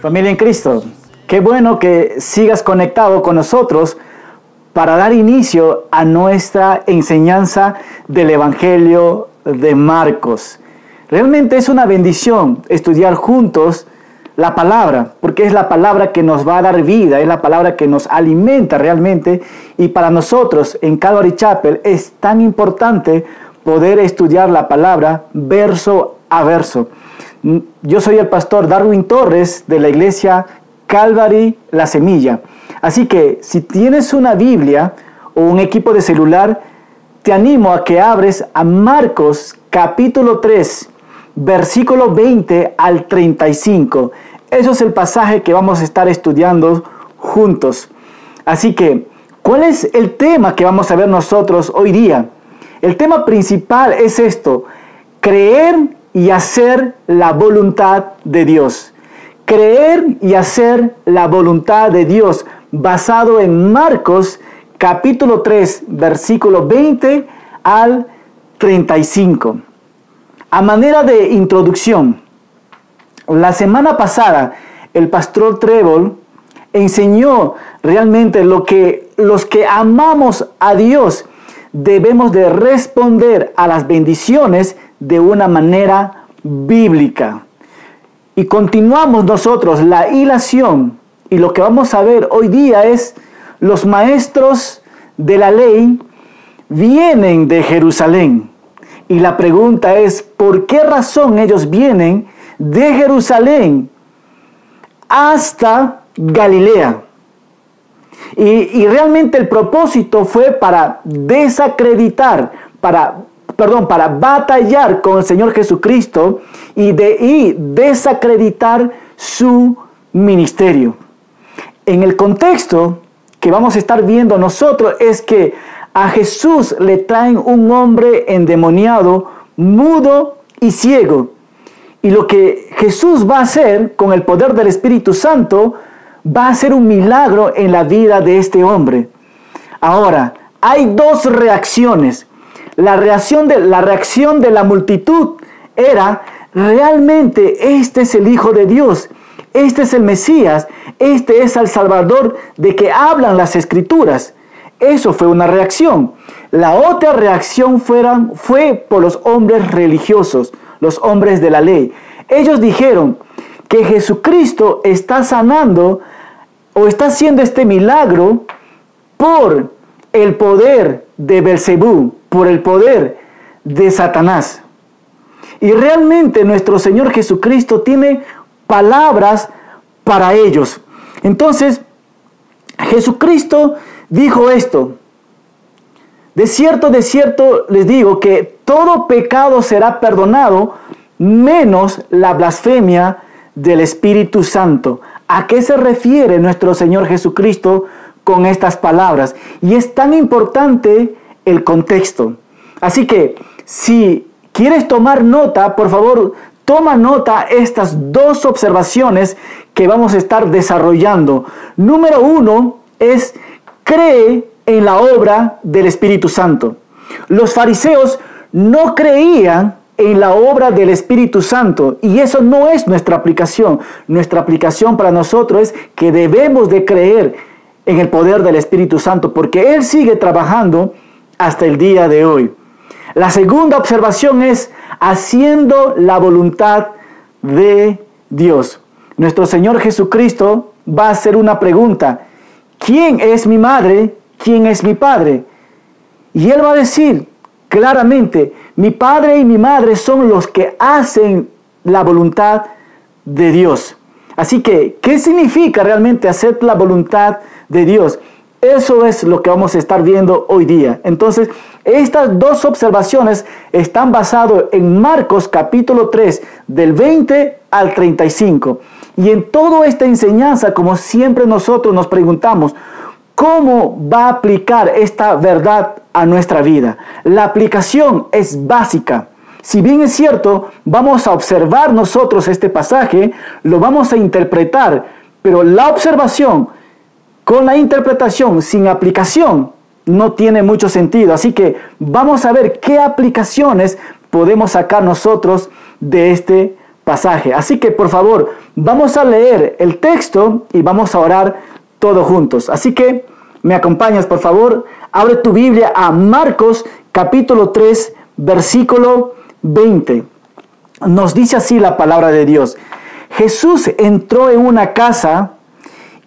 Familia en Cristo, qué bueno que sigas conectado con nosotros para dar inicio a nuestra enseñanza del Evangelio de Marcos. Realmente es una bendición estudiar juntos la palabra, porque es la palabra que nos va a dar vida, es la palabra que nos alimenta realmente. Y para nosotros en Calvary Chapel es tan importante poder estudiar la palabra verso a verso. Yo soy el pastor Darwin Torres de la iglesia Calvary La Semilla. Así que si tienes una Biblia o un equipo de celular, te animo a que abres a Marcos capítulo 3, versículo 20 al 35. Eso es el pasaje que vamos a estar estudiando juntos. Así que, ¿cuál es el tema que vamos a ver nosotros hoy día? El tema principal es esto, creer y hacer la voluntad de Dios. Creer y hacer la voluntad de Dios basado en Marcos capítulo 3 versículo 20 al 35. A manera de introducción, la semana pasada el pastor Trébol enseñó realmente lo que los que amamos a Dios debemos de responder a las bendiciones de una manera bíblica. Y continuamos nosotros la hilación y lo que vamos a ver hoy día es los maestros de la ley vienen de Jerusalén. Y la pregunta es, ¿por qué razón ellos vienen de Jerusalén hasta Galilea? Y, y, realmente el propósito fue para desacreditar, para perdón, para batallar con el Señor Jesucristo y, de, desacreditar su ministerio. En el contexto que vamos a estar viendo nosotros es que a Jesús le traen un hombre endemoniado, mudo y ciego. Y lo que Jesús va a hacer con el poder del Espíritu Santo va a ser un milagro en la vida de este hombre. Ahora, hay dos reacciones la reacción de la, reacción de la multitud era, realmente este es el Hijo de Dios, este es el Mesías, este es el Salvador de que hablan las escrituras. Eso fue una reacción. La otra reacción fue por los hombres religiosos, los hombres de la ley. Ellos dijeron que Jesucristo está sanando o está haciendo este milagro por el poder de Belcebú, por el poder de Satanás. Y realmente nuestro Señor Jesucristo tiene palabras para ellos. Entonces, Jesucristo dijo esto. De cierto, de cierto les digo que todo pecado será perdonado, menos la blasfemia del Espíritu Santo. ¿A qué se refiere nuestro Señor Jesucristo con estas palabras? Y es tan importante el contexto. Así que si quieres tomar nota, por favor, toma nota estas dos observaciones que vamos a estar desarrollando. Número uno es cree en la obra del Espíritu Santo. Los fariseos no creían en la obra del Espíritu Santo y eso no es nuestra aplicación. Nuestra aplicación para nosotros es que debemos de creer en el poder del Espíritu Santo porque Él sigue trabajando hasta el día de hoy. La segunda observación es haciendo la voluntad de Dios. Nuestro Señor Jesucristo va a hacer una pregunta. ¿Quién es mi madre? ¿Quién es mi padre? Y Él va a decir claramente, mi padre y mi madre son los que hacen la voluntad de Dios. Así que, ¿qué significa realmente hacer la voluntad de Dios? Eso es lo que vamos a estar viendo hoy día. Entonces, estas dos observaciones están basadas en Marcos capítulo 3, del 20 al 35. Y en toda esta enseñanza, como siempre nosotros nos preguntamos, ¿cómo va a aplicar esta verdad a nuestra vida? La aplicación es básica. Si bien es cierto, vamos a observar nosotros este pasaje, lo vamos a interpretar, pero la observación con la interpretación sin aplicación no tiene mucho sentido. Así que vamos a ver qué aplicaciones podemos sacar nosotros de este pasaje. Así que por favor, vamos a leer el texto y vamos a orar todos juntos. Así que me acompañas, por favor, abre tu Biblia a Marcos capítulo 3, versículo 20. Nos dice así la palabra de Dios. Jesús entró en una casa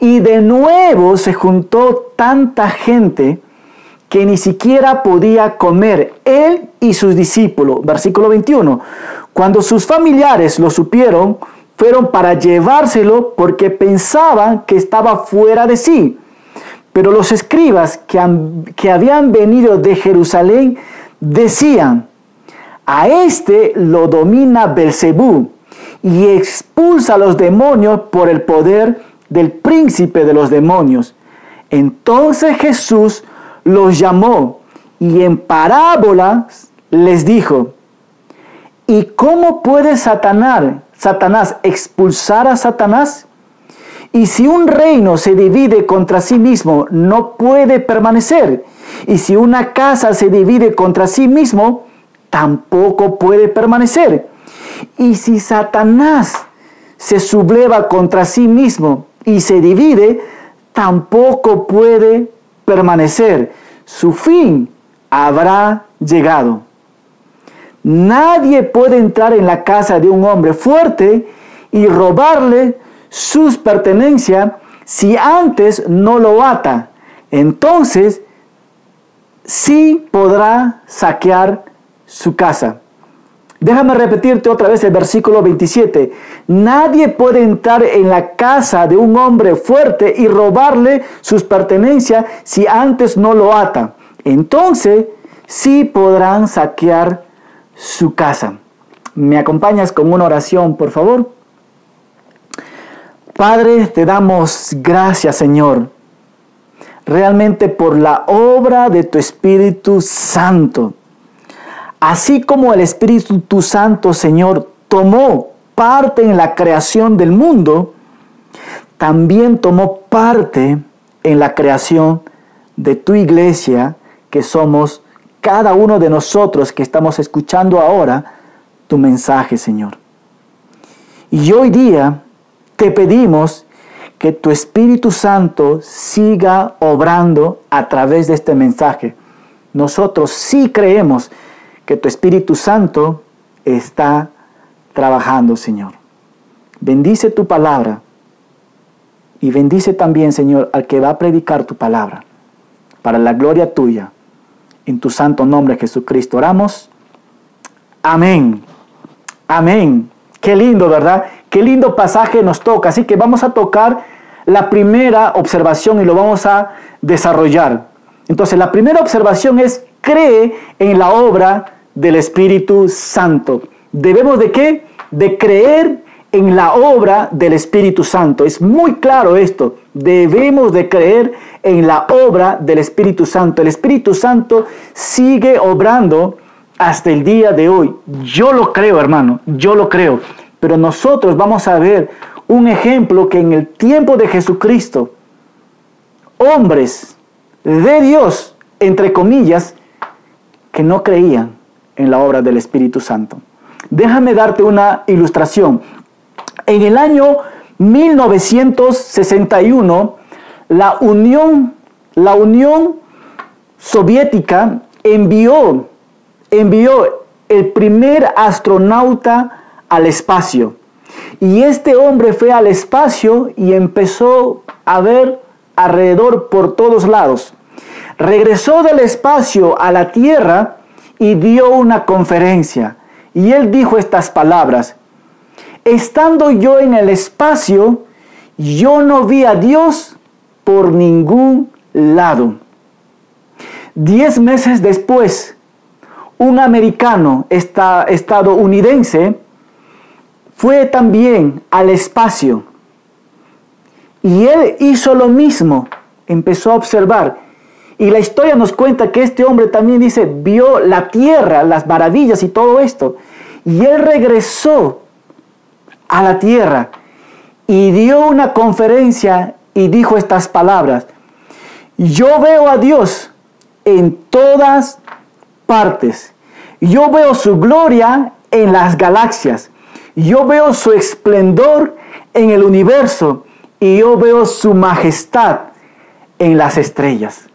y de nuevo se juntó tanta gente que ni siquiera podía comer él y sus discípulos. Versículo 21. Cuando sus familiares lo supieron, fueron para llevárselo porque pensaban que estaba fuera de sí. Pero los escribas que, que habían venido de Jerusalén decían, a este lo domina Belcebú y expulsa a los demonios por el poder del príncipe de los demonios. Entonces Jesús los llamó y en parábolas les dijo, ¿y cómo puede Satanás, Satanás expulsar a Satanás? Y si un reino se divide contra sí mismo, no puede permanecer. Y si una casa se divide contra sí mismo, tampoco puede permanecer. Y si Satanás se subleva contra sí mismo y se divide, tampoco puede permanecer. Su fin habrá llegado. Nadie puede entrar en la casa de un hombre fuerte y robarle sus pertenencias si antes no lo ata. Entonces sí podrá saquear su casa. Déjame repetirte otra vez el versículo 27. Nadie puede entrar en la casa de un hombre fuerte y robarle sus pertenencias si antes no lo ata. Entonces sí podrán saquear su casa. ¿Me acompañas con una oración, por favor? Padre, te damos gracias, Señor, realmente por la obra de tu Espíritu Santo. Así como el Espíritu Santo, Señor, tomó parte en la creación del mundo, también tomó parte en la creación de tu iglesia, que somos cada uno de nosotros que estamos escuchando ahora tu mensaje, Señor. Y hoy día te pedimos que tu Espíritu Santo siga obrando a través de este mensaje. Nosotros sí creemos que tu Espíritu Santo está trabajando, Señor. Bendice tu palabra y bendice también, Señor, al que va a predicar tu palabra, para la gloria tuya. En tu santo nombre, Jesucristo, oramos. Amén. Amén. Qué lindo, ¿verdad? Qué lindo pasaje nos toca. Así que vamos a tocar la primera observación y lo vamos a desarrollar. Entonces, la primera observación es, cree en la obra del Espíritu Santo. ¿Debemos de qué? De creer en la obra del Espíritu Santo. Es muy claro esto. Debemos de creer en la obra del Espíritu Santo. El Espíritu Santo sigue obrando hasta el día de hoy. Yo lo creo, hermano. Yo lo creo. Pero nosotros vamos a ver un ejemplo que en el tiempo de Jesucristo, hombres de Dios, entre comillas, que no creían en la obra del Espíritu Santo. Déjame darte una ilustración. En el año 1961, la Unión, la Unión Soviética envió, envió el primer astronauta al espacio. Y este hombre fue al espacio y empezó a ver alrededor por todos lados. Regresó del espacio a la Tierra y dio una conferencia. Y él dijo estas palabras. Estando yo en el espacio, yo no vi a Dios por ningún lado. Diez meses después, un americano estadounidense fue también al espacio y él hizo lo mismo, empezó a observar. Y la historia nos cuenta que este hombre también dice, vio la tierra, las maravillas y todo esto. Y él regresó a la tierra y dio una conferencia y dijo estas palabras. Yo veo a Dios en todas partes. Yo veo su gloria en las galaxias. yo veo su esplendor en el universo y yo veo su majestad en las estrellas.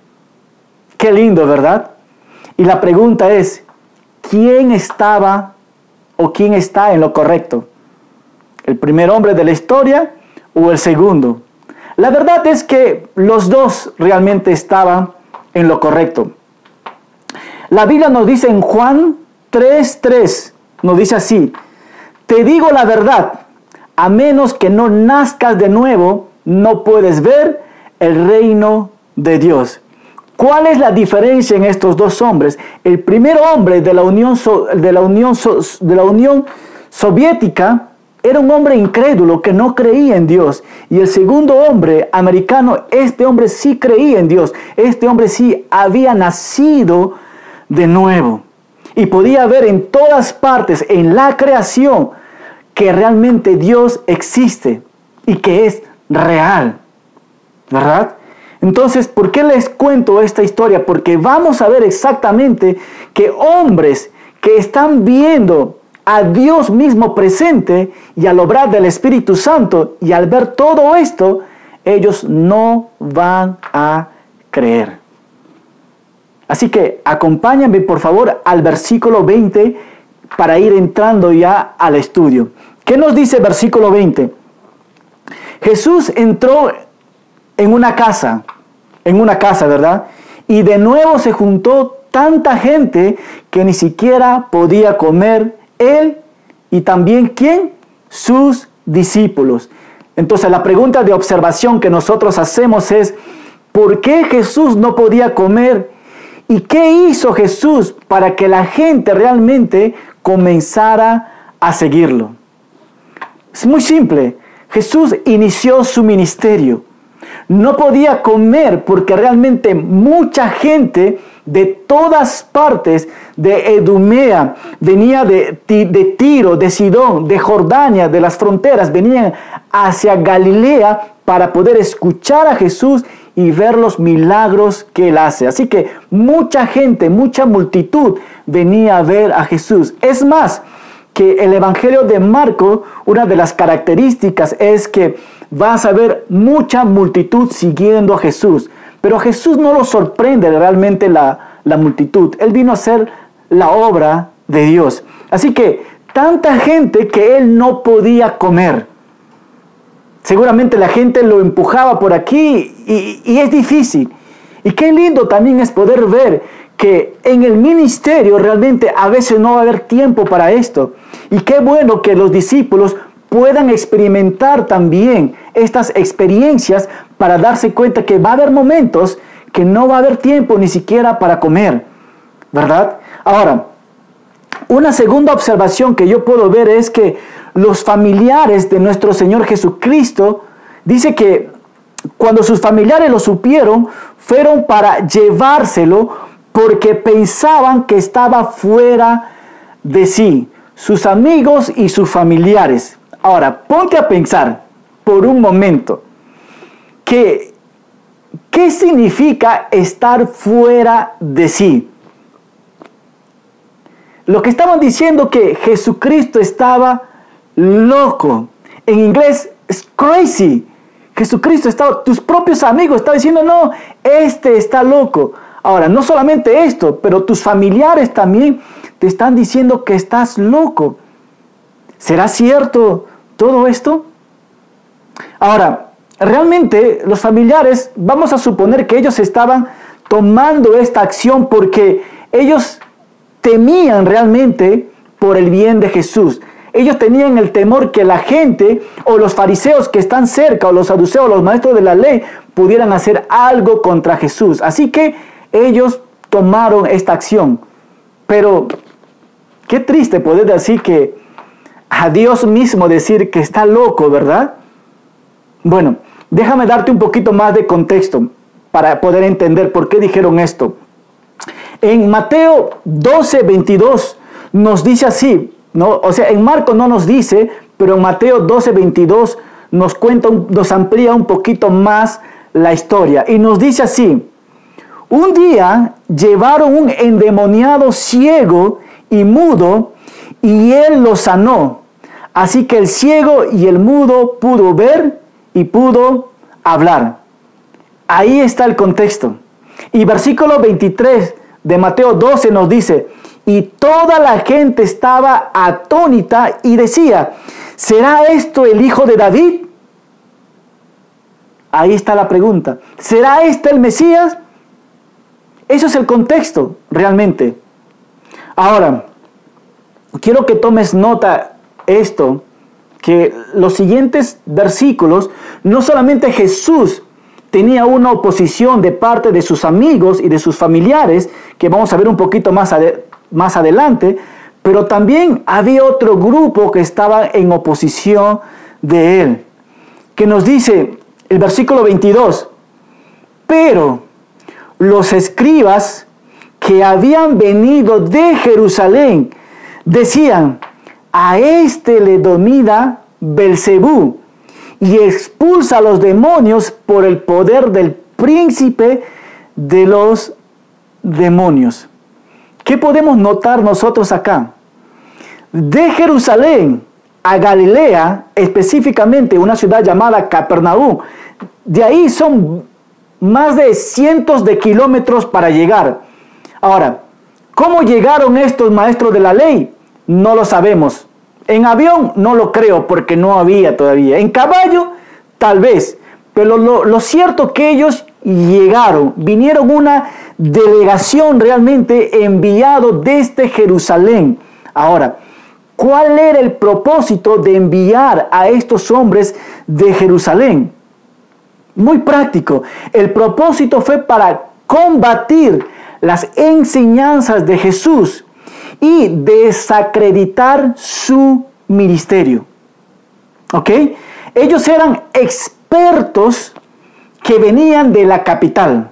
Qué lindo, ¿verdad? Y la pregunta es, ¿quién estaba o quién está en lo correcto? ¿El primer hombre de la historia o el segundo? La verdad es que los dos realmente estaban en lo correcto. La Biblia nos dice en Juan 3:3, nos dice así, te digo la verdad, a menos que no nazcas de nuevo, no puedes ver el reino de Dios. ¿Cuál es la diferencia en estos dos hombres? El primer hombre de la Unión, de la Unión, de la Unión Soviética era un hombre incrédulo que no creía en Dios. Y el segundo hombre americano, este hombre sí creía en Dios. Este hombre sí había nacido de nuevo. Y podía ver en todas partes, en la creación, que realmente Dios existe y que es real. ¿Verdad? Entonces, ¿por qué les cuento esta historia? Porque vamos a ver exactamente que hombres que están viendo a Dios mismo presente y al obrar del Espíritu Santo y al ver todo esto, ellos no van a creer. Así que acompáñame por favor al versículo 20 para ir entrando ya al estudio. ¿Qué nos dice versículo 20? Jesús entró en una casa, en una casa, ¿verdad? Y de nuevo se juntó tanta gente que ni siquiera podía comer él y también quién? Sus discípulos. Entonces la pregunta de observación que nosotros hacemos es, ¿por qué Jesús no podía comer? ¿Y qué hizo Jesús para que la gente realmente comenzara a seguirlo? Es muy simple. Jesús inició su ministerio. No podía comer porque realmente mucha gente de todas partes de Edumea, venía de, de Tiro, de Sidón, de Jordania, de las fronteras, venían hacia Galilea para poder escuchar a Jesús y ver los milagros que él hace. Así que mucha gente, mucha multitud venía a ver a Jesús. Es más, que el Evangelio de Marco, una de las características es que vas a ver mucha multitud siguiendo a Jesús. Pero Jesús no lo sorprende realmente la, la multitud. Él vino a hacer la obra de Dios. Así que tanta gente que él no podía comer. Seguramente la gente lo empujaba por aquí y, y, es difícil. Y qué lindo también es poder ver que en el ministerio realmente a veces no va a haber tiempo para esto. Y qué bueno que los discípulos puedan experimentar también estas experiencias para darse cuenta que va a haber momentos que no va a haber tiempo ni siquiera para comer, ¿verdad? Ahora, una segunda observación que yo puedo ver es que los familiares de nuestro Señor Jesucristo, dice que cuando sus familiares lo supieron, fueron para llevárselo porque pensaban que estaba fuera de sí, sus amigos y sus familiares. Ahora, ponte a pensar por un momento que ¿qué significa estar fuera de sí? Lo que estaban diciendo que Jesucristo estaba loco. En inglés es crazy. Jesucristo estaba, tus propios amigos estaban diciendo, no, este está loco. Ahora, no solamente esto, pero tus familiares también te están diciendo que estás loco. ¿Será cierto todo esto? Ahora, realmente los familiares, vamos a suponer que ellos estaban tomando esta acción porque ellos temían realmente por el bien de Jesús. Ellos tenían el temor que la gente o los fariseos que están cerca o los saduceos, los maestros de la ley, pudieran hacer algo contra Jesús. Así que ellos tomaron esta acción. Pero qué triste poder decir que a Dios mismo decir que está loco, ¿verdad? Bueno, déjame darte un poquito más de contexto para poder entender por qué dijeron esto. En Mateo 12, 22 nos dice así, ¿no? O sea, en Marco no nos dice, pero en Mateo 12, 22 nos cuenta, nos amplía un poquito más la historia y nos dice así, un día llevaron un endemoniado ciego y mudo y él lo sanó. Así que el ciego y el mudo pudo ver y pudo hablar. Ahí está el contexto. Y versículo 23 de Mateo 12 nos dice, y toda la gente estaba atónita y decía, ¿será esto el hijo de David? Ahí está la pregunta. ¿Será este el Mesías? Eso es el contexto, realmente. Ahora, quiero que tomes nota esto, que los siguientes versículos, no solamente Jesús tenía una oposición de parte de sus amigos y de sus familiares, que vamos a ver un poquito más, más adelante, pero también había otro grupo que estaba en oposición de él, que nos dice el versículo 22, pero los escribas que habían venido de Jerusalén decían, a este le domina Belcebú y expulsa a los demonios por el poder del príncipe de los demonios. ¿Qué podemos notar nosotros acá? De Jerusalén a Galilea, específicamente una ciudad llamada Capernaú, de ahí son más de cientos de kilómetros para llegar. Ahora, ¿cómo llegaron estos maestros de la ley? No lo sabemos. En avión no lo creo porque no había todavía. En caballo, tal vez. Pero lo, lo cierto que ellos llegaron, vinieron una delegación realmente enviado desde Jerusalén. Ahora, ¿cuál era el propósito de enviar a estos hombres de Jerusalén? Muy práctico. El propósito fue para combatir las enseñanzas de Jesús y desacreditar su ministerio. ¿Ok? Ellos eran expertos que venían de la capital,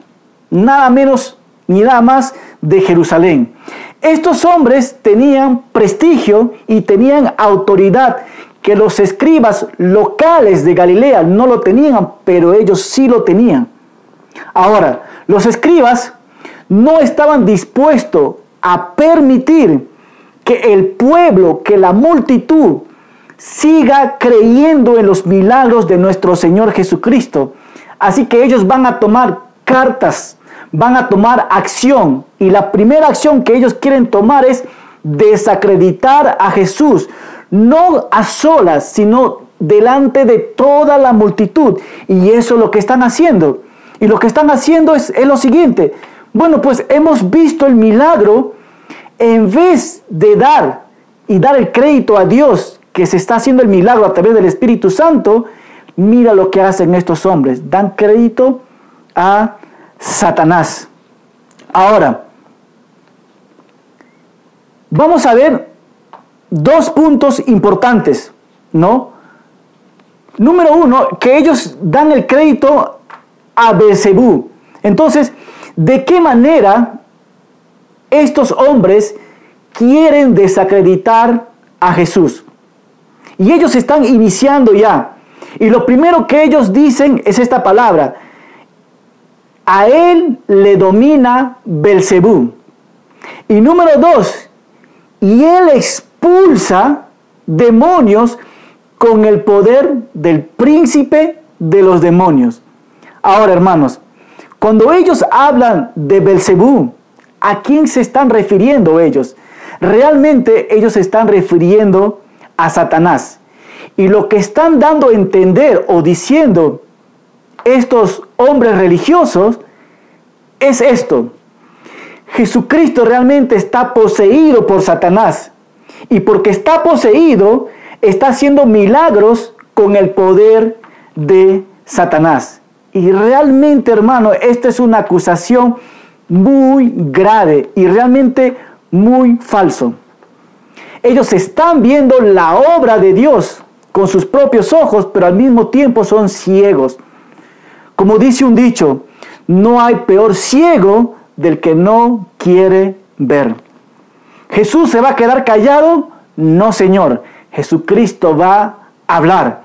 nada menos ni nada más de Jerusalén. Estos hombres tenían prestigio y tenían autoridad que los escribas locales de Galilea no lo tenían, pero ellos sí lo tenían. Ahora, los escribas no estaban dispuestos a permitir que el pueblo, que la multitud siga creyendo en los milagros de nuestro Señor Jesucristo. Así que ellos van a tomar cartas, van a tomar acción. Y la primera acción que ellos quieren tomar es desacreditar a Jesús, no a solas, sino delante de toda la multitud. Y eso es lo que están haciendo. Y lo que están haciendo es, es lo siguiente. Bueno, pues hemos visto el milagro en vez de dar y dar el crédito a Dios que se está haciendo el milagro a través del Espíritu Santo, mira lo que hacen estos hombres, dan crédito a Satanás. Ahora, vamos a ver dos puntos importantes, ¿no? Número uno, que ellos dan el crédito a Belcebú. Entonces, ¿de qué manera estos hombres quieren desacreditar a Jesús. Y ellos están iniciando ya. Y lo primero que ellos dicen es esta palabra. A él le domina Belcebú. Y número dos, y él expulsa demonios con el poder del príncipe de los demonios. Ahora, hermanos, cuando ellos hablan de Belcebú, ¿A quién se están refiriendo ellos? Realmente ellos se están refiriendo a Satanás. Y lo que están dando a entender o diciendo estos hombres religiosos es esto. Jesucristo realmente está poseído por Satanás. Y porque está poseído, está haciendo milagros con el poder de Satanás. Y realmente, hermano, esta es una acusación muy grave y realmente muy falso. Ellos están viendo la obra de Dios con sus propios ojos, pero al mismo tiempo son ciegos. Como dice un dicho, no hay peor ciego del que no quiere ver. ¿Jesús se va a quedar callado? No, Señor. Jesucristo va a hablar.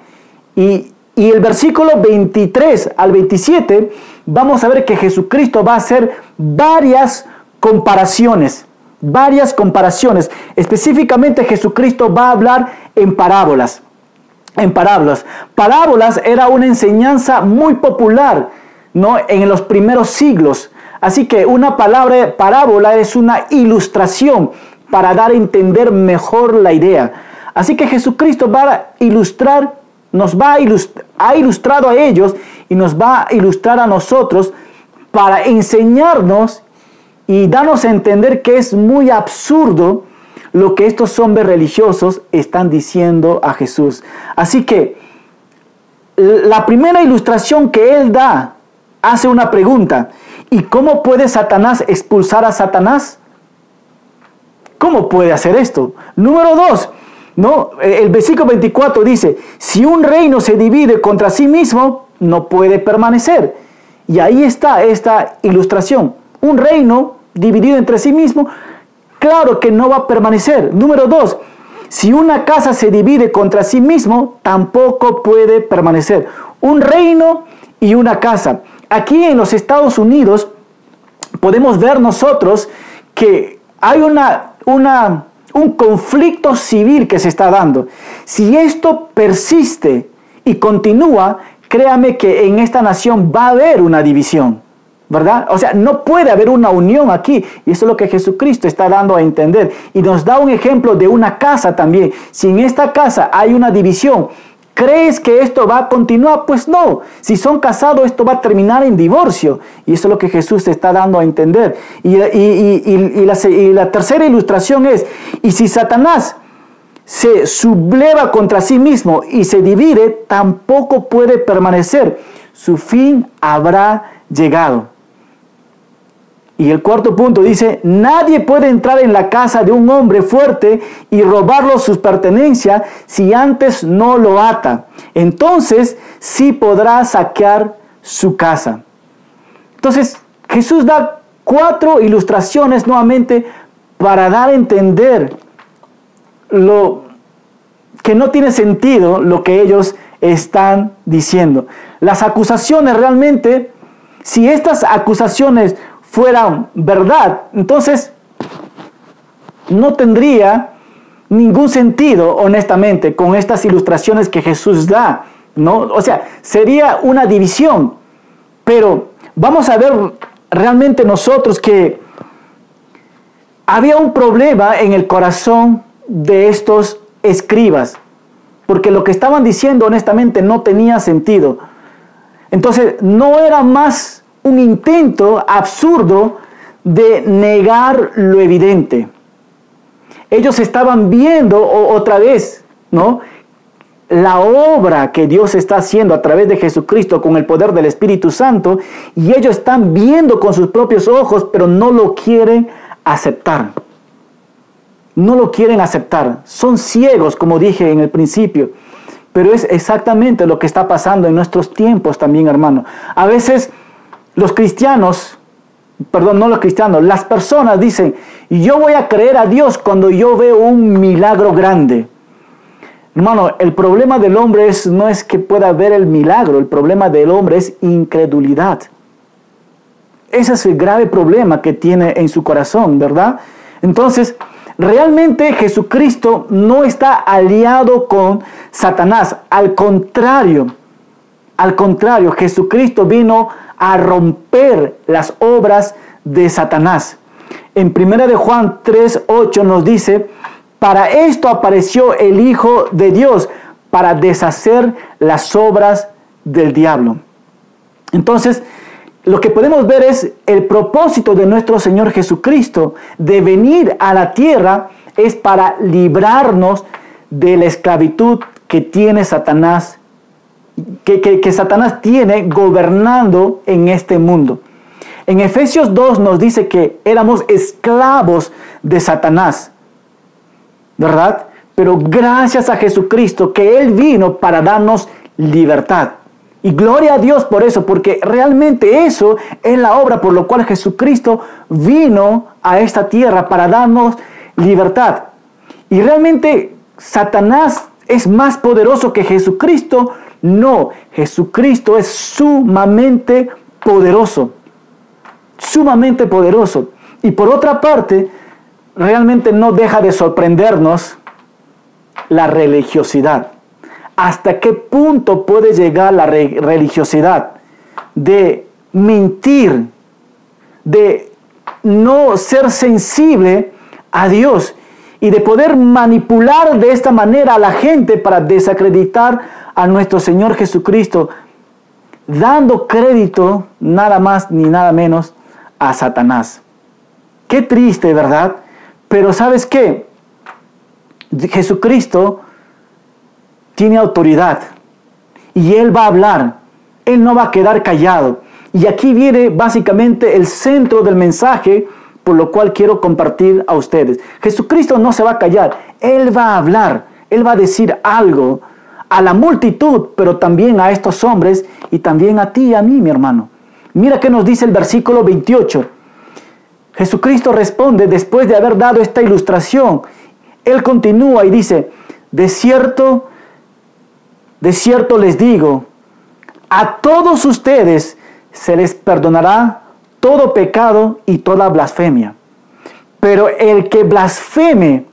Y, y el versículo 23 al 27 vamos a ver que Jesucristo va a hacer varias comparaciones. varias comparaciones. Específicamente Jesucristo va a hablar en parábolas. En parábolas. Parábolas era una enseñanza muy popular ¿no? en los primeros siglos. Así que una palabra parábola es una ilustración para dar a entender mejor la idea. Así que Jesucristo va a ilustrar, nos va a ilustrar, ha ilustrado a ellos y nos va a ilustrar a nosotros para enseñarnos y darnos a entender que es muy absurdo lo que estos hombres religiosos están diciendo a Jesús. Así que la primera ilustración que él da hace una pregunta. ¿Y cómo puede Satanás expulsar a Satanás? ¿Cómo puede hacer esto? Número dos, ¿no? El versículo 24 dice, si un reino se divide contra sí mismo, no puede permanecer. Y ahí está esta ilustración. Un reino dividido entre sí mismo, claro que no va a permanecer. Número dos, si una casa se divide contra sí mismo, tampoco puede permanecer. Un reino y una casa. Aquí en los Estados Unidos podemos ver nosotros que hay una, una, un conflicto civil que se está dando. Si esto persiste y continúa, créame que en esta nación va a haber una división. ¿verdad? O sea, no puede haber una unión aquí. Y eso es lo que Jesucristo está dando a entender. Y nos da un ejemplo de una casa también. Si en esta casa hay una división, ¿crees que esto va a continuar? Pues no. Si son casados, esto va a terminar en divorcio. Y eso es lo que Jesús está dando a entender. Y, la, y la tercera ilustración es, y si Satanás se subleva contra sí mismo y se divide, tampoco puede permanecer. Su fin habrá llegado. Y el cuarto punto dice, nadie puede entrar en la casa de un hombre fuerte y robarlo sus pertenencias si antes no lo ata. Entonces sí podrá saquear su casa. Entonces Jesús da cuatro ilustraciones nuevamente para dar a entender lo que no tiene sentido lo que ellos están diciendo. Las acusaciones realmente, si estas acusaciones fueran verdad, entonces no tendría ningún sentido, honestamente, con estas ilustraciones que Jesús da, ¿no? O sea, sería una división, pero vamos a ver realmente nosotros que había un problema en el corazón de estos escribas, porque lo que estaban diciendo honestamente no tenía sentido. Entonces, no era más un intento absurdo de negar lo evidente. Ellos estaban viendo otra vez, ¿no? La obra que Dios está haciendo a través de Jesucristo con el poder del Espíritu Santo y ellos están viendo con sus propios ojos, pero no lo quieren aceptar. No lo quieren aceptar. Son ciegos, como dije en el principio. Pero es exactamente lo que está pasando en nuestros tiempos también, hermano. A veces los cristianos, perdón, no los cristianos, las personas dicen, yo voy a creer a Dios cuando yo veo un milagro grande. Hermano, el problema del hombre es, no es que pueda ver el milagro, el problema del hombre es incredulidad. Ese es el grave problema que tiene en su corazón, ¿verdad? Entonces, realmente Jesucristo no está aliado con Satanás. Al contrario, al contrario, Jesucristo vino a romper las obras de Satanás. En 1 de Juan 3:8 nos dice, "Para esto apareció el Hijo de Dios, para deshacer las obras del diablo." Entonces, lo que podemos ver es el propósito de nuestro Señor Jesucristo de venir a la tierra es para librarnos de la esclavitud que tiene Satanás que, Satanás tiene gobernando en este mundo. En Efesios 2 nos dice que éramos esclavos de Satanás, ¿verdad? Pero gracias a Jesucristo que Él vino para darnos libertad. Y gloria a Dios por eso, porque realmente eso es la obra por lo cual Jesucristo vino a esta tierra para darnos libertad. Y realmente Satanás es más poderoso que Jesucristo, no, Jesucristo es sumamente poderoso, sumamente poderoso. Y por otra parte, realmente no deja de sorprendernos la religiosidad. ¿Hasta qué punto puede llegar la religiosidad de mentir, de no ser sensible a Dios y de poder manipular de esta manera a la gente para desacreditar a nuestro Señor Jesucristo, dando crédito nada más ni nada menos a Satanás? Qué triste, ¿verdad? Pero ¿sabes qué? Jesucristo tiene autoridad y Él va a hablar. Él no va a quedar callado. Y aquí viene básicamente el centro del mensaje por lo cual quiero compartir a ustedes. Jesucristo no se va a callar, Él va a hablar, Él va a decir algo a la multitud, pero también a estos hombres y también a ti y a mí, mi hermano. Mira qué nos dice el versículo 28. Jesucristo responde después de haber dado esta ilustración. Él continúa y dice, de cierto, de cierto les digo, a todos ustedes se les perdonará todo pecado y toda blasfemia. Pero el que blasfeme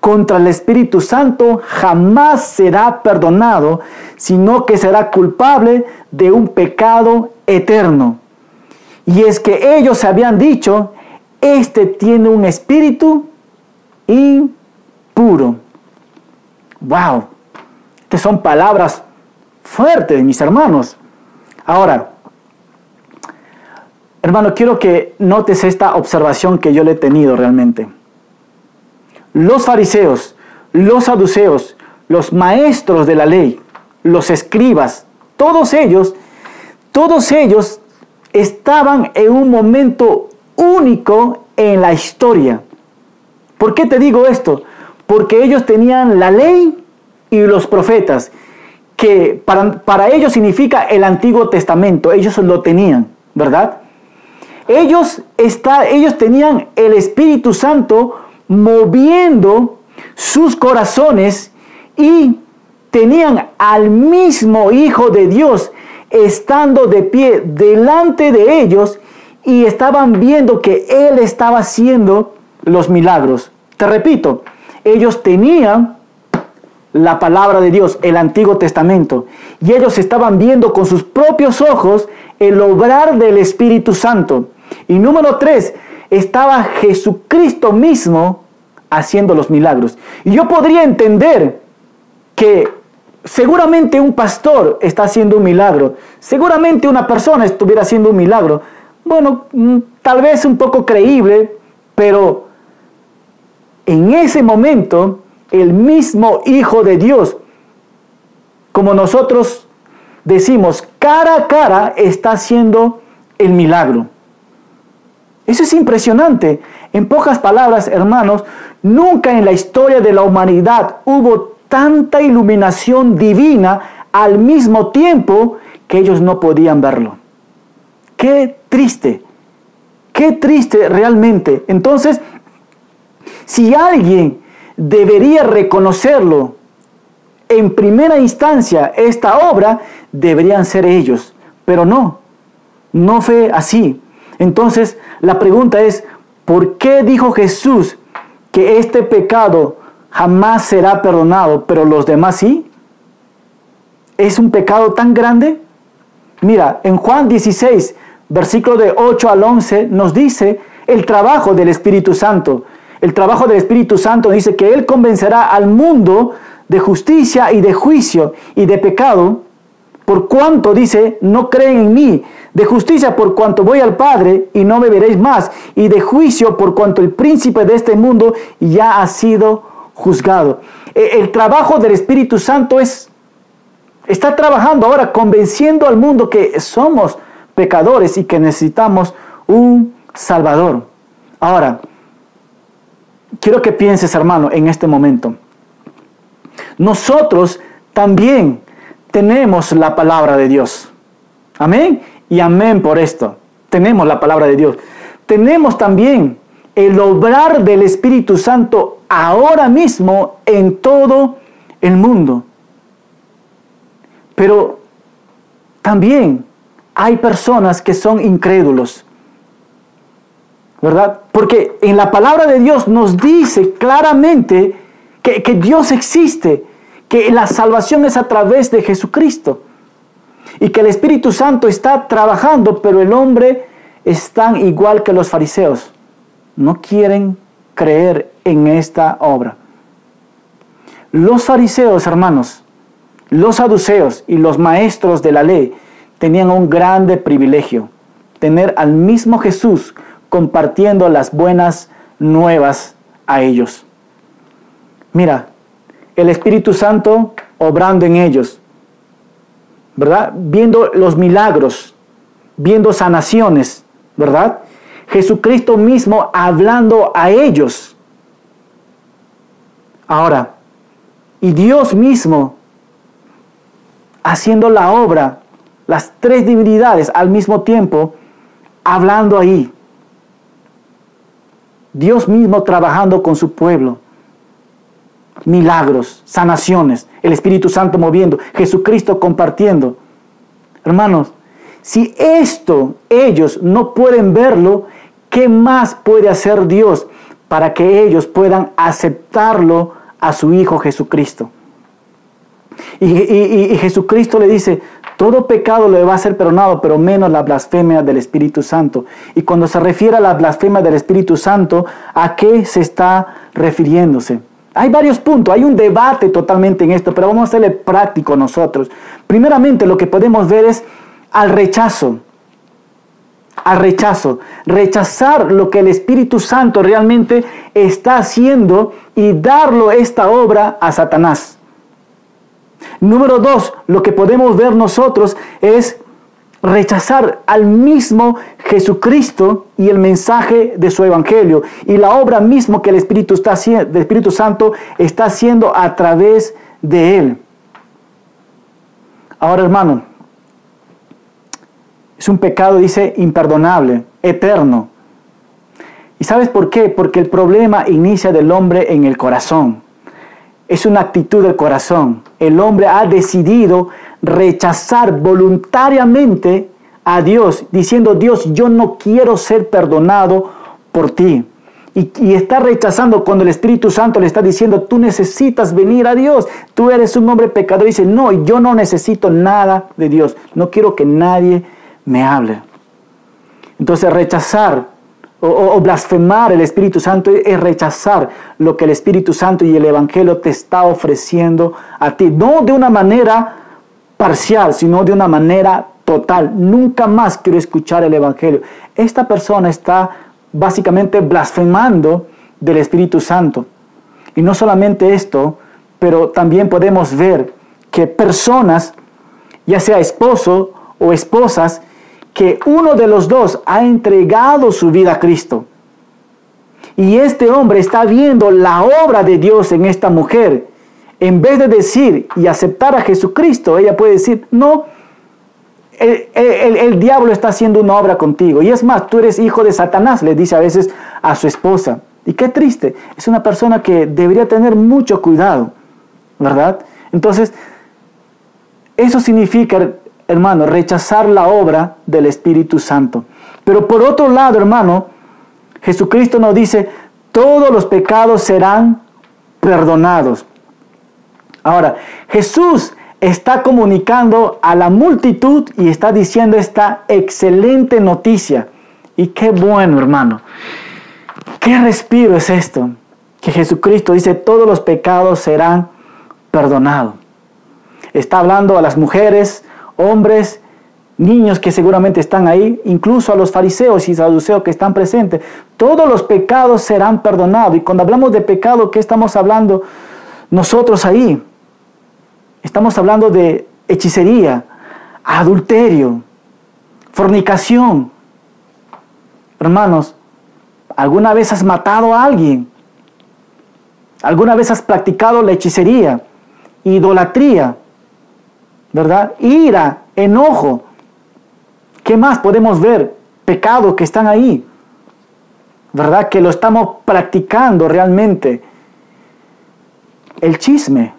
contra el Espíritu Santo jamás será perdonado, sino que será culpable de un pecado eterno. Y es que ellos habían dicho, este tiene un espíritu impuro. Wow, estas son palabras fuertes, mis hermanos. Ahora, hermano, quiero que notes esta observación que yo le he tenido realmente. Los fariseos, los saduceos, los maestros de la ley, los escribas, todos ellos, todos ellos estaban en un momento único en la historia. ¿Por qué te digo esto? Porque ellos tenían la ley y los profetas, que para, para ellos significa el Antiguo Testamento, ellos lo tenían, ¿verdad? Ellos, está, ellos tenían el Espíritu Santo moviendo sus corazones y tenían al mismo Hijo de Dios estando de pie delante de ellos y estaban viendo que Él estaba haciendo los milagros. Te repito, ellos tenían la palabra de Dios, el Antiguo Testamento, y ellos estaban viendo con sus propios ojos el obrar del Espíritu Santo. Y número tres, estaba Jesucristo mismo haciendo los milagros. Y yo podría entender que seguramente un pastor está haciendo un milagro, seguramente una persona estuviera haciendo un milagro, bueno, mm, tal vez un poco creíble, pero en ese momento el mismo Hijo de Dios, como nosotros decimos, cara a cara está haciendo el milagro. Eso es impresionante. En pocas palabras, hermanos, nunca en la historia de la humanidad hubo tanta iluminación divina al mismo tiempo que ellos no podían verlo. Qué triste, qué triste realmente. Entonces, si alguien debería reconocerlo en primera instancia, esta obra, deberían ser ellos. Pero no, no fue así. Entonces, la pregunta es, ¿por qué dijo Jesús que este pecado jamás será perdonado, pero los demás sí? ¿Es un pecado tan grande? Mira, en Juan 16, versículo de 8 al 11, nos dice el trabajo del Espíritu Santo. El trabajo del Espíritu Santo dice que Él convencerá al mundo de justicia y de juicio y de pecado, por cuanto dice, no creen en mí, de justicia por cuanto voy al Padre y no me veréis más, y de juicio por cuanto el príncipe de este mundo ya ha sido juzgado. E, el trabajo del Espíritu Santo es, está trabajando ahora convenciendo al mundo que somos pecadores y que necesitamos un Salvador. Ahora, quiero que pienses, hermano, en este momento. Nosotros también tenemos la palabra de Dios. Amén. Y amén por esto. Tenemos la palabra de Dios. Tenemos también el obrar del Espíritu Santo ahora mismo en todo el mundo. Pero también hay personas que son incrédulos, ¿verdad? Porque en la palabra de Dios nos dice claramente que, que Dios existe, que la salvación es a través de Jesucristo y que el Espíritu Santo está trabajando, pero el hombre está igual que los fariseos. No quieren creer en esta obra. Los fariseos, hermanos, los saduceos y los maestros de la ley tenían un grande privilegio, tener al mismo Jesús compartiendo las buenas nuevas a ellos. Mira, el Espíritu Santo obrando en ellos, ¿verdad? Viendo los milagros, viendo sanaciones, ¿verdad? Jesucristo mismo hablando a ellos. Ahora, y Dios mismo haciendo la obra, las tres divinidades al mismo tiempo, hablando ahí. Dios mismo trabajando con su pueblo. Milagros, sanaciones, el Espíritu Santo moviendo, Jesucristo compartiendo. Hermanos, si esto ellos no pueden verlo, ¿qué más puede hacer Dios para que ellos puedan aceptarlo a su Hijo Jesucristo? Y, Jesucristo le dice, todo pecado le va a ser perdonado, pero menos la blasfemia del Espíritu Santo. Y cuando se refiere a la blasfemia del Espíritu Santo, ¿a qué se está refiriéndose? Hay varios puntos, hay un debate totalmente en esto, pero vamos a hacerle práctico nosotros. Primeramente, lo que podemos ver es al rechazo. Al rechazo. Rechazar lo que el Espíritu Santo realmente está haciendo y darlo esta obra a Satanás. Número dos, lo que podemos ver nosotros es rechazar al mismo Jesucristo y el mensaje de su evangelio y la obra mismo que el Espíritu, está, el Espíritu Santo está haciendo a través de él. Ahora, hermano, es un pecado, dice, imperdonable, eterno. ¿Y sabes por qué? Porque el problema inicia del hombre en el corazón es una actitud del corazón. El hombre ha decidido rechazar voluntariamente a Dios, diciendo, Dios, yo no quiero ser perdonado por ti. Y, está rechazando cuando el Espíritu Santo le está diciendo, tú necesitas venir a Dios, tú eres un hombre pecador. Y dice, no, yo no necesito nada de Dios, no quiero que nadie me hable. Entonces rechazar o, blasfemar el Espíritu Santo es rechazar lo que el Espíritu Santo y el Evangelio te está ofreciendo a ti. No de una manera parcial, sino de una manera total. Nunca más quiero escuchar el Evangelio. Esta persona está básicamente blasfemando del Espíritu Santo. Y no solamente esto, pero también podemos ver que personas, ya sea esposo o esposas, que uno de los dos ha entregado su vida a Cristo. Y este hombre está viendo la obra de Dios en esta mujer. En vez de decir y aceptar a Jesucristo, ella puede decir, no, el, diablo está haciendo una obra contigo. Y es más, tú eres hijo de Satanás, le dice a veces a su esposa. Y qué triste, es una persona que debería tener mucho cuidado, ¿verdad? Entonces, eso significa hermano, rechazar la obra del Espíritu Santo. Pero por otro lado, hermano, Jesucristo nos dice, todos los pecados serán perdonados. Ahora, Jesús está comunicando a la multitud y está diciendo esta excelente noticia. Y qué bueno, hermano. Qué respiro es esto. Que Jesucristo dice, todos los pecados serán perdonados. Está hablando a las mujeres, hombres, niños que seguramente están ahí, incluso a los fariseos y saduceos que están presentes, todos los pecados serán perdonados. Y cuando hablamos de pecado, ¿qué estamos hablando nosotros ahí? Estamos hablando de hechicería, adulterio, fornicación. Hermanos, ¿alguna vez has matado a alguien? ¿Alguna vez has practicado la hechicería, idolatría? ¿verdad? Ira, enojo. ¿Qué más podemos ver? Pecados que están ahí, ¿verdad? Que lo estamos practicando realmente. El chisme.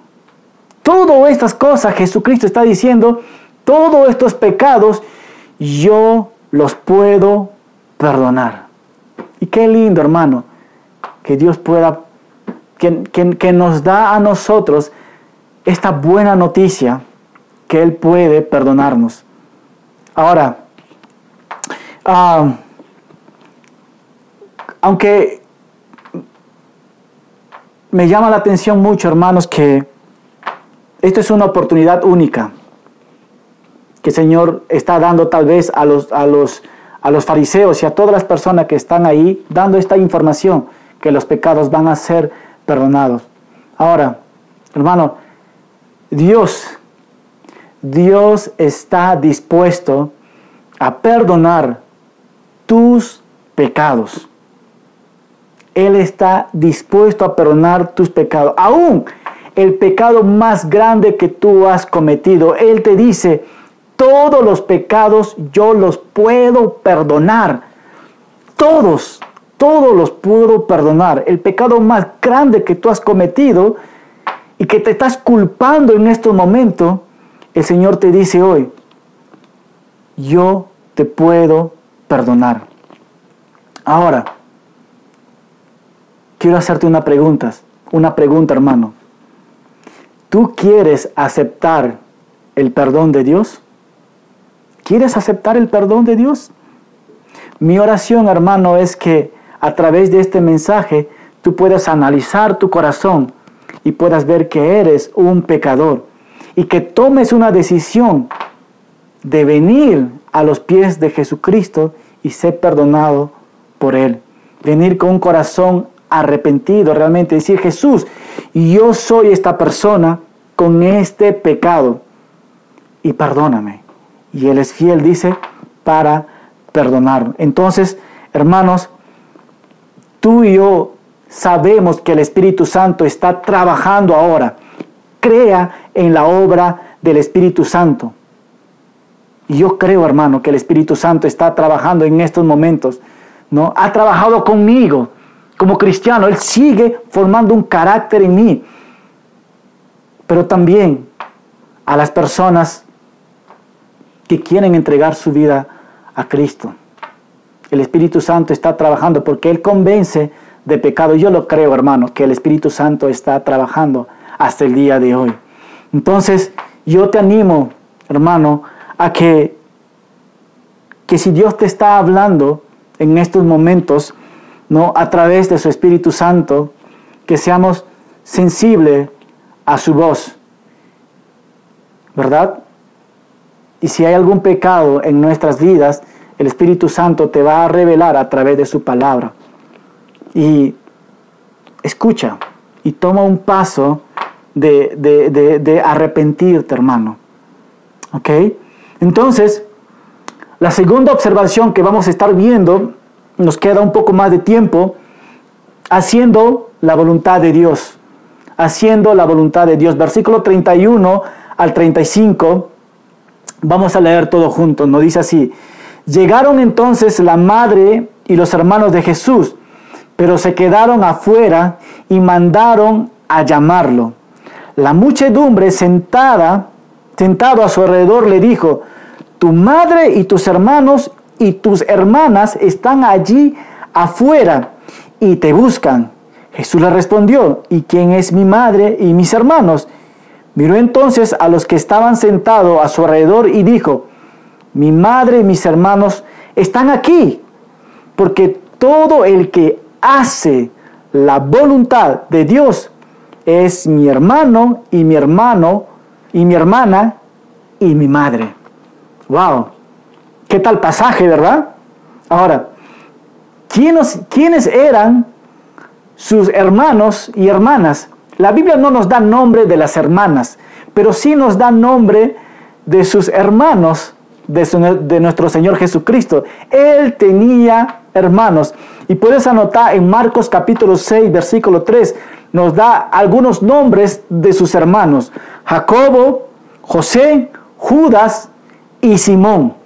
Todas estas cosas Jesucristo está diciendo, todos estos pecados yo los puedo perdonar. Y qué lindo, hermano, que Dios pueda, que, que nos da a nosotros esta buena noticia que Él puede perdonarnos. Ahora, ah, aunque me llama la atención mucho, hermanos, que esto es una oportunidad única que el Señor está dando tal vez a los, a los, a los fariseos y a todas las personas que están ahí, dando esta información, que los pecados van a ser perdonados. Ahora, hermano, Dios, Dios está dispuesto a perdonar tus pecados. Él está dispuesto a perdonar tus pecados. Aún el pecado más grande que tú has cometido. Él te dice, todos los pecados yo los puedo perdonar. Todos, todos los puedo perdonar. El pecado más grande que tú has cometido y que te estás culpando en estos momentos, el Señor te dice hoy, yo te puedo perdonar. Ahora, quiero hacerte una pregunta, una pregunta hermano. ¿Tú quieres aceptar el perdón de Dios? ¿Quieres aceptar el perdón de Dios? Mi oración, hermano, es que a través de este mensaje tú puedas analizar tu corazón y puedas ver que eres un pecador y que tomes una decisión de venir a los pies de Jesucristo y ser perdonado por Él. Venir con un corazón arrepentido, realmente decir, Jesús, yo soy esta persona con este pecado y perdóname. Y Él es fiel, dice, para perdonar. Entonces, hermanos, tú y yo sabemos que el Espíritu Santo está trabajando ahora. Crea en la obra del Espíritu Santo. Y yo creo, hermano, que el Espíritu Santo está trabajando en estos momentos. ¿no? Ha trabajado conmigo como cristiano. Él sigue formando un carácter en mí. Pero también a las personas que quieren entregar su vida a Cristo. El Espíritu Santo está trabajando porque Él convence de pecado. Yo lo creo, hermano, que el Espíritu Santo está trabajando hasta el día de hoy. Entonces, yo te animo, hermano, a que, que si Dios te está hablando en estos momentos, ¿no? a través de su Espíritu Santo, que seamos sensibles a su voz, ¿verdad? Y si hay algún pecado en nuestras vidas, el Espíritu Santo te va a revelar a través de su palabra y escucha y toma un paso de, arrepentirte, hermano. ¿Ok? Entonces, la segunda observación que vamos a estar viendo, nos queda un poco más de tiempo, haciendo la voluntad de Dios. Haciendo la voluntad de Dios. Versículo 31 al 35. Vamos a leer todo juntos. Nos dice así. Llegaron entonces la madre y los hermanos de Jesús pero se quedaron afuera y mandaron a llamarlo. La muchedumbre sentada, sentado a su alrededor, le dijo, tu madre y tus hermanos y tus hermanas están allí afuera y te buscan. Jesús le respondió, ¿y quién es mi madre y mis hermanos? Miró entonces a los que estaban sentados a su alrededor y dijo, mi madre y mis hermanos están aquí, porque todo el que hace la voluntad de Dios es mi hermano y mi hermano y mi hermana y mi madre. ¡Wow! ¿Qué tal pasaje, verdad? Ahora, ¿quiénes, ¿quiénes eran sus hermanos y hermanas? La Biblia no nos da nombre de las hermanas, pero sí nos da nombre de sus hermanos de, de nuestro Señor Jesucristo. Él tenía hermanos. Y puedes anotar en Marcos capítulo 6, versículo 3, nos da algunos nombres de sus hermanos. Jacobo, José, Judas y Simón.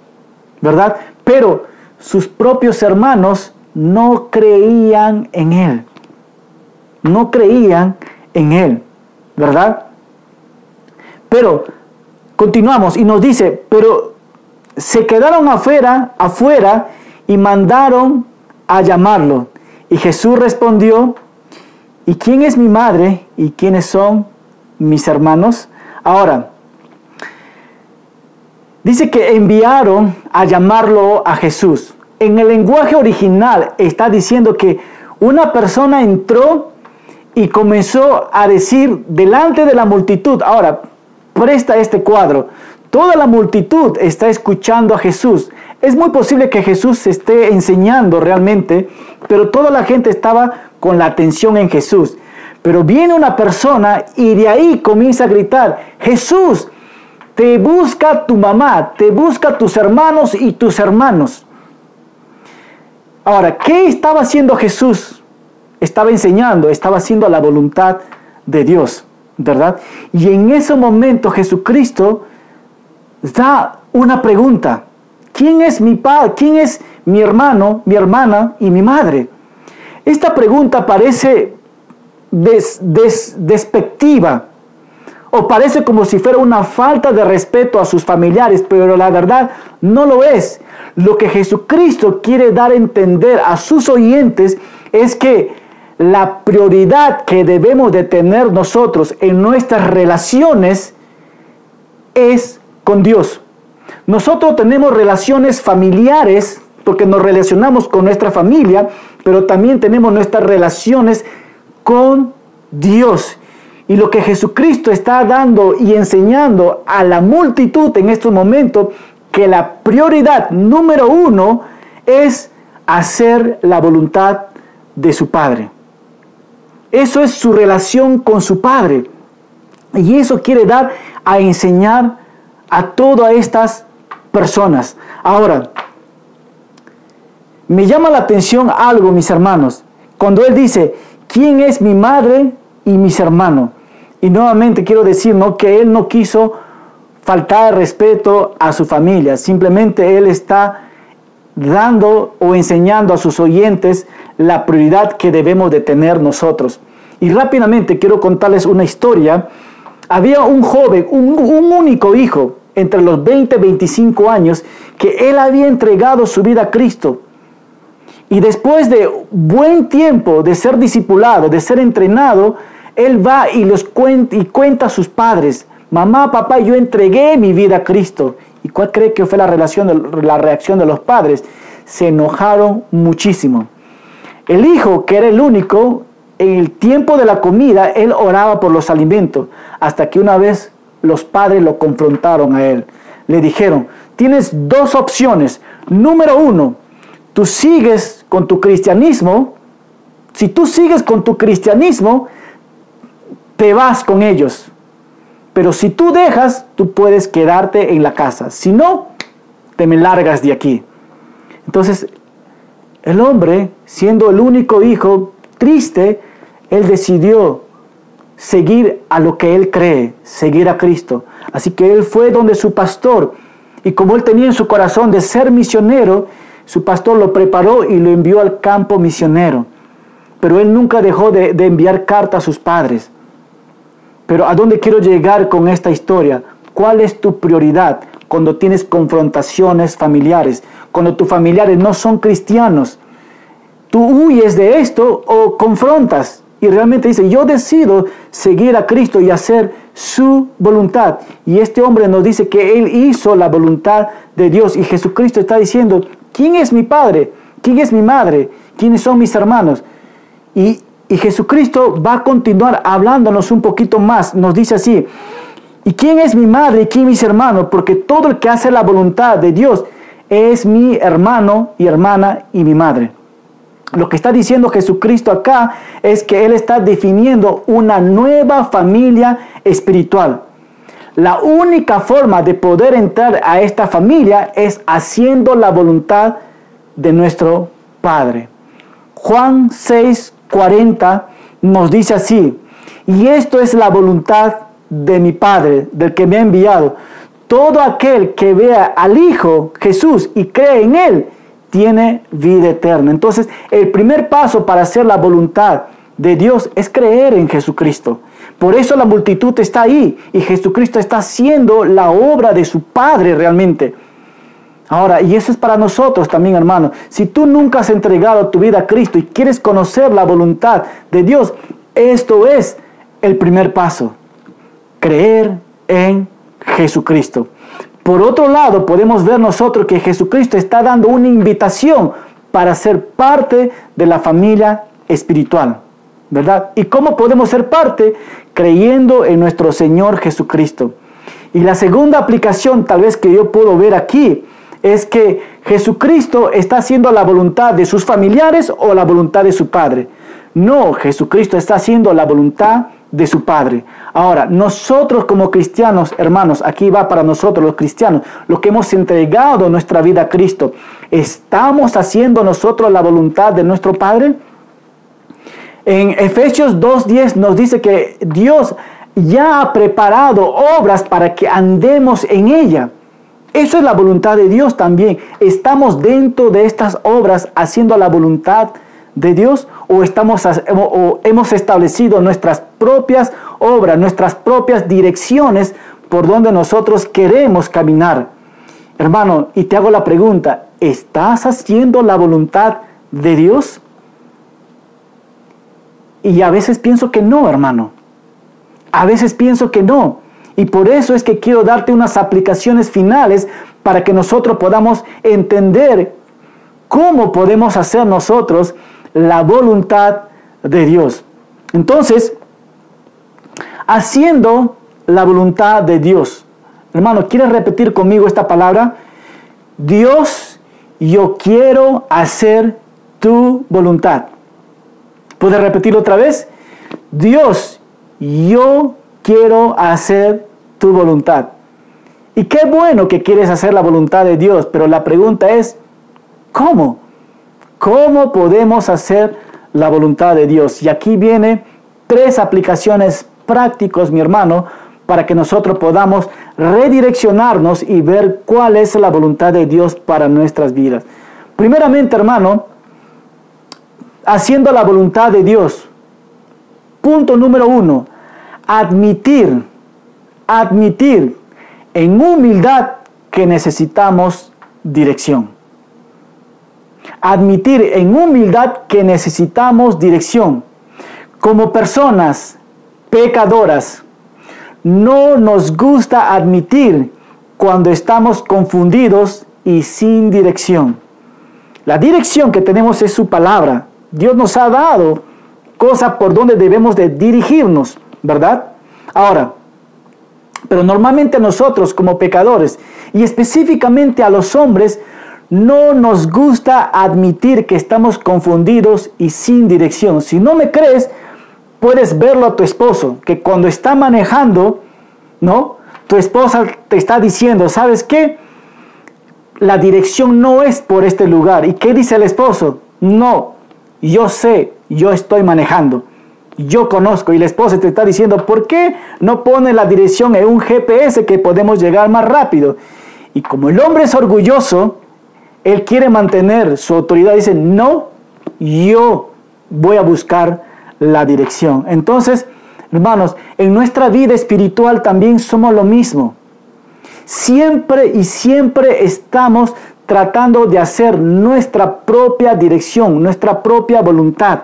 ¿Verdad? Pero sus propios hermanos no creían en él. No creían en él. ¿Verdad? Pero continuamos y nos dice, pero se quedaron afuera, afuera y mandaron a llamarlo. Y Jesús respondió, ¿y quién es mi madre y quiénes son mis hermanos? Ahora, dice que enviaron a llamarlo a Jesús. En el lenguaje original está diciendo que una persona entró y comenzó a decir delante de la multitud, ahora, presta este cuadro, toda la multitud está escuchando a Jesús. Es muy posible que Jesús se esté enseñando realmente, pero toda la gente estaba con la atención en Jesús. Pero viene una persona y de ahí comienza a gritar, Jesús, te busca tu mamá, te busca tus hermanos y tus hermanos. Ahora, ¿qué estaba haciendo Jesús? Estaba enseñando, estaba haciendo la voluntad de Dios, ¿verdad? Y en ese momento Jesucristo da una pregunta. ¿Quién es mi padre? ¿Quién es mi hermano, mi hermana y mi madre? Esta pregunta parece despectiva parece como si fuera una falta de respeto a sus familiares, pero la verdad no lo es. Lo que Jesucristo quiere dar a entender a sus oyentes es que la prioridad que debemos de tener nosotros en nuestras relaciones es con Dios. Nosotros tenemos relaciones familiares porque nos relacionamos con nuestra familia, pero también tenemos nuestras relaciones con Dios. Y lo que Jesucristo está dando y enseñando a la multitud en estos momentos, que la prioridad número uno es hacer la voluntad de su Padre. Eso es su relación con su Padre. Y eso quiere dar a enseñar a todas estas personas. Ahora, me llama la atención algo, mis hermanos, cuando él dice, ¿quién es mi madre y mis hermanos? Y nuevamente quiero decir ¿no? que él no quiso faltar respeto a su familia, simplemente él está dando o enseñando a sus oyentes la prioridad que debemos de tener nosotros. Y rápidamente quiero contarles una historia. Había un joven, un, único hijo, entre los 20 y 25 años que él había entregado su vida a Cristo. Y después de buen tiempo de ser discipulado, de ser entrenado, él va y los cuenta, y cuenta a sus padres, mamá, papá, yo entregué mi vida a Cristo. ¿Y cuál cree que fue la, relación la reacción de los padres? Se enojaron muchísimo. El hijo, que era el único, en el tiempo de la comida, él oraba por los alimentos, hasta que una vez los padres lo confrontaron a él. Le dijeron, tienes dos opciones. Número uno, tú sigues con tu cristianismo. Si tú sigues con tu cristianismo, te vas con ellos. Pero si tú dejas, tú puedes quedarte en la casa. Si no, te me largas de aquí. Entonces, el hombre, siendo el único hijo triste, él decidió seguir a lo que él cree, seguir a Cristo. Así que él fue donde su pastor, y como él tenía en su corazón de ser misionero, su pastor lo preparó y lo envió al campo misionero. Pero él nunca dejó de, enviar cartas a sus padres. Pero ¿a dónde quiero llegar con esta historia? ¿Cuál es tu prioridad cuando tienes confrontaciones familiares? Cuando tus familiares no son cristianos. ¿Tú huyes de esto o confrontas? y realmente dice, yo decido seguir a Cristo y hacer su voluntad. Y este hombre nos dice que él hizo la voluntad de Dios y Jesucristo está diciendo, ¿quién es mi padre? ¿Quién es mi madre? ¿Quiénes son mis hermanos? Y, y Jesucristo va a continuar hablándonos un poquito más. Nos dice así, ¿y quién es mi madre y quién mis hermanos? Porque todo el que hace la voluntad de Dios es mi hermano y hermana y mi madre. Lo que está diciendo Jesucristo acá es que Él está definiendo una nueva familia espiritual. La única forma de poder entrar a esta familia es haciendo la voluntad de nuestro Padre. Juan 6, 40 nos dice así, y esto es la voluntad de mi Padre, del que me ha enviado. Todo aquel que vea al Hijo Jesús y cree en Él, tiene vida eterna. Entonces, el primer paso para hacer la voluntad de Dios es creer en Jesucristo. Por eso la multitud está ahí y Jesucristo está haciendo la obra de su Padre realmente. Ahora, y eso es para nosotros también, hermano. Si tú nunca has entregado tu vida a Cristo y quieres conocer la voluntad de Dios, esto es el primer paso. Creer en Jesucristo. Por otro lado, podemos ver nosotros que Jesucristo está dando una invitación para ser parte de la familia espiritual, ¿verdad? ¿Y cómo podemos ser parte? Creyendo en nuestro Señor Jesucristo. Y la segunda aplicación tal vez que yo puedo ver aquí es que Jesucristo está haciendo la voluntad de sus familiares o la voluntad de su Padre. No, Jesucristo está haciendo la voluntad de su Padre. Ahora, nosotros como cristianos, hermanos, aquí va para nosotros los cristianos, los que hemos entregado nuestra vida a Cristo, ¿estamos haciendo nosotros la voluntad de nuestro Padre? En Efesios 2.10 nos dice que Dios ya ha preparado obras para que andemos en ella. Eso es la voluntad de Dios también. ¿Estamos dentro de estas obras haciendo la voluntad de Dios o, estamos, o hemos establecido nuestras propias obras, nuestras propias direcciones por donde nosotros queremos caminar? Hermano, y te hago la pregunta, ¿estás haciendo la voluntad de Dios? Y a veces pienso que no, hermano. A veces pienso que no. Y por eso es que quiero darte unas aplicaciones finales para que nosotros podamos entender cómo podemos hacer nosotros la voluntad de Dios. Entonces, haciendo la voluntad de Dios. Hermano, ¿quieres repetir conmigo esta palabra? Dios, yo quiero hacer tu voluntad. ¿Puedes repetirlo otra vez? Dios, yo quiero hacer tu voluntad. Y qué bueno que quieres hacer la voluntad de Dios, pero la pregunta es, ¿cómo? ¿Cómo podemos hacer la voluntad de Dios? Y aquí viene tres aplicaciones prácticos, mi hermano, para que nosotros podamos redireccionarnos y ver cuál es la voluntad de Dios para nuestras vidas. Primeramente, hermano, haciendo la voluntad de Dios. Punto número uno, admitir, admitir en humildad que necesitamos dirección. Admitir en humildad que necesitamos dirección. Como personas pecadoras, no nos gusta admitir cuando estamos confundidos y sin dirección. La dirección que tenemos es su palabra. Dios nos ha dado cosas por donde debemos de dirigirnos. ¿Verdad? Ahora, pero normalmente nosotros como pecadores y específicamente a los hombres no nos gusta admitir que estamos confundidos y sin dirección. Si no me crees, puedes verlo a tu esposo, que cuando está manejando, ¿no? Tu esposa te está diciendo, ¿sabes qué? La dirección no es por este lugar. ¿Y qué dice el esposo? No, yo sé, yo estoy manejando yo conozco y la esposa te está diciendo, ¿por qué no pone la dirección en un GPS que podemos llegar más rápido? Y como el hombre es orgulloso, él quiere mantener su autoridad, dice, no, yo voy a buscar la dirección. Entonces, hermanos, en nuestra vida espiritual también somos lo mismo. Siempre y siempre estamos tratando de hacer nuestra propia dirección, nuestra propia voluntad.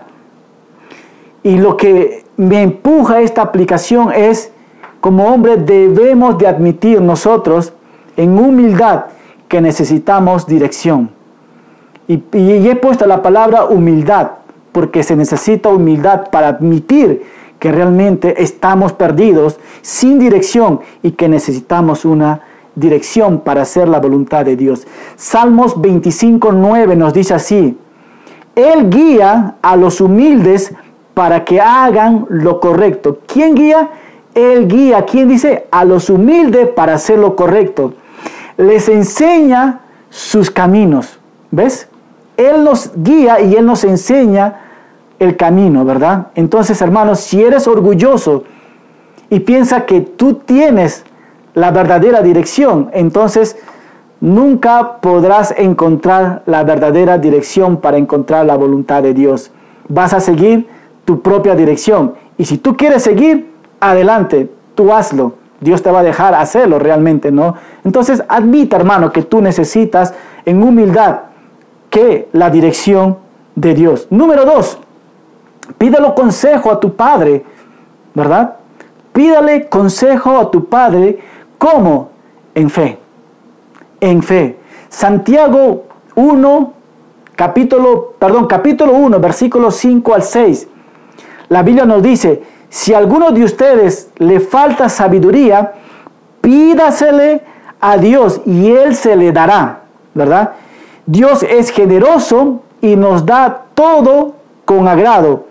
Y lo que me empuja esta aplicación es, como hombre debemos de admitir nosotros en humildad que necesitamos dirección. Y, y he puesto la palabra humildad, porque se necesita humildad para admitir que realmente estamos perdidos, sin dirección y que necesitamos una dirección para hacer la voluntad de Dios. Salmos 25, 9 nos dice así, Él guía a los humildes para que hagan lo correcto. ¿Quién guía? Él guía. ¿Quién dice? A los humildes para hacer lo correcto. Les enseña sus caminos. ¿Ves? Él nos guía y Él nos enseña el camino, ¿verdad? Entonces, hermanos, si eres orgulloso y piensa que tú tienes la verdadera dirección, entonces nunca podrás encontrar la verdadera dirección para encontrar la voluntad de Dios. Vas a seguir tu propia dirección. Y si tú quieres seguir, adelante, tú hazlo, Dios te va a dejar hacerlo realmente, ¿no? Entonces admita, hermano, que tú necesitas en humildad que la dirección de Dios. Número dos, pídelo consejo a tu padre, ¿verdad? Pídale consejo a tu padre, ¿cómo? En fe, en fe. Santiago 1, capítulo, perdón, capítulo 1, versículos 5 al 6. La Biblia nos dice, si a alguno de ustedes le falta sabiduría, pídasele a Dios y Él se le dará, ¿verdad? Dios es generoso y nos da todo con agrado,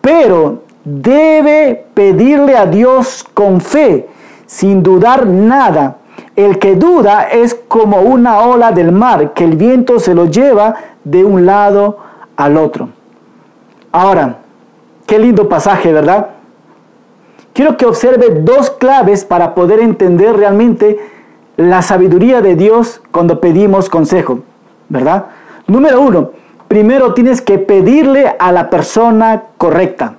pero debe pedirle a Dios con fe, sin dudar nada. El que duda es como una ola del mar, que el viento se lo lleva de un lado al otro. Ahora, qué lindo pasaje, ¿verdad? Quiero que observe dos claves para poder entender realmente la sabiduría de Dios cuando pedimos consejo, ¿verdad? Número uno, primero tienes que pedirle a la persona correcta.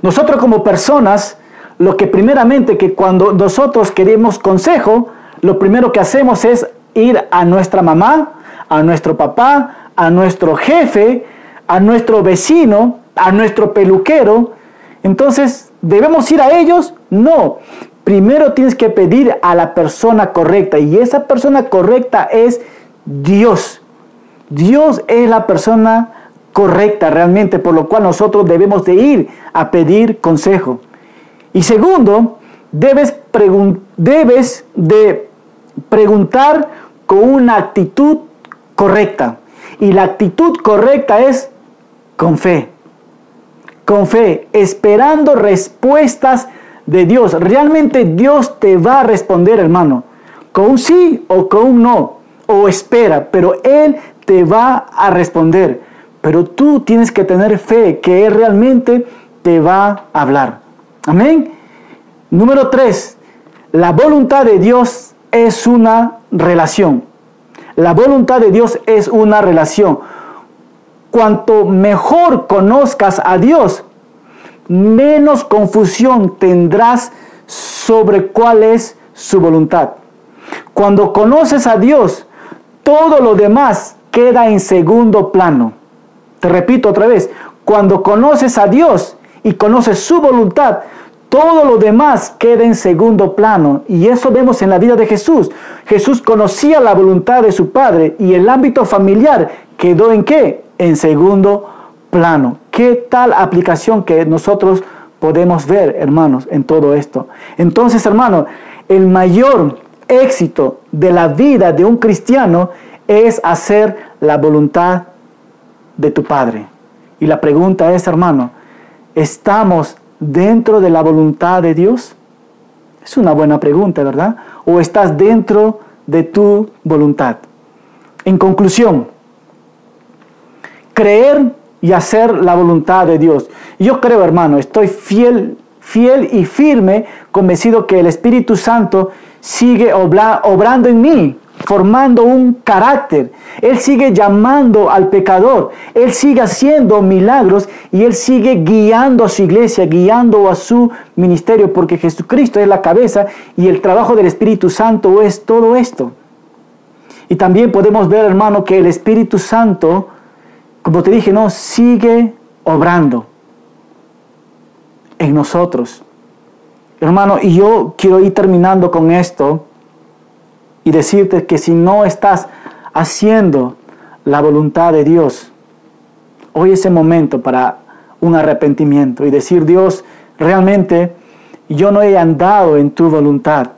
Nosotros como personas, lo que primeramente que cuando nosotros queremos consejo, lo primero que hacemos es ir a nuestra mamá, a nuestro papá, a nuestro jefe, a nuestro vecino, a nuestro peluquero. Entonces, ¿debemos ir a ellos? No. Primero tienes que pedir a la persona correcta y esa persona correcta es Dios. Dios es la persona correcta realmente, por lo cual nosotros debemos de ir a pedir consejo. Y segundo, debes, de preguntar con una actitud correcta. Y la actitud correcta es con fe. Con fe, esperando respuestas de Dios. Realmente Dios te va a responder, hermano. Con un sí o con un no. O espera, pero Él te va a responder. Pero tú tienes que tener fe que Él realmente te va a hablar. Amén. Número tres, la voluntad de Dios es una relación. La voluntad de Dios es una relación. Cuanto mejor conozcas a Dios, menos confusión tendrás sobre cuál es su voluntad. Cuando conoces a Dios, todo lo demás queda en segundo plano. Te repito otra vez, cuando conoces a Dios y conoces su voluntad, todo lo demás queda en segundo plano. Y eso vemos en la vida de Jesús. Jesús conocía la voluntad de su Padre y el ámbito familiar quedó en qué? En segundo plano. ¿Qué tal aplicación que nosotros podemos ver, hermanos, en todo esto? Entonces, hermanos, el mayor éxito de la vida de un cristiano es hacer la voluntad de tu Padre. Y la pregunta es, hermano, ¿estamos dentro de la voluntad de Dios? Es una buena pregunta, ¿verdad? ¿O estás dentro de tu voluntad? En conclusión, creer y hacer la voluntad de Dios. Yo creo, hermano, estoy fiel, fiel y firme, convencido que el Espíritu Santo sigue obrando en mí formando un carácter. Él sigue llamando al pecador. Él sigue haciendo milagros y Él sigue guiando a su iglesia, guiando a su ministerio, porque Jesucristo es la cabeza y el trabajo del Espíritu Santo es todo esto. Y también podemos ver, hermano, que el Espíritu Santo, como te dije, no, sigue obrando en nosotros. Hermano, y yo quiero ir terminando con esto y decirte que si no estás haciendo la voluntad de Dios, hoy es el momento para un arrepentimiento y decir, Dios, realmente yo no he andado en tu voluntad.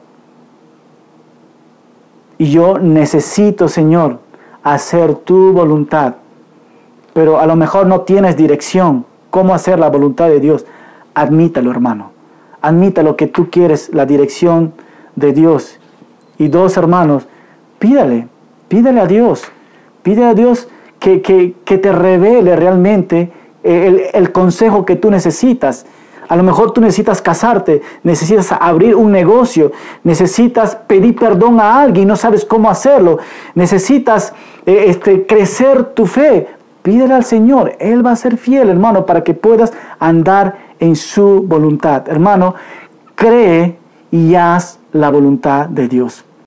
Y yo necesito, Señor, hacer tu voluntad. Pero a lo mejor no tienes dirección. ¿Cómo hacer la voluntad de Dios? Admítalo, hermano. Admítalo que tú quieres la dirección de Dios y dos hermanos, pídale, pídale a Dios, pídele a Dios que, te revele realmente el, el consejo que tú necesitas. A lo mejor tú necesitas casarte, necesitas abrir un negocio, necesitas pedir perdón a alguien no sabes cómo hacerlo, necesitas eh, este, crecer tu fe. Pídele al Señor, Él va a ser fiel, hermano, para que puedas andar en su voluntad. Hermano, cree y haz la voluntad de Dios.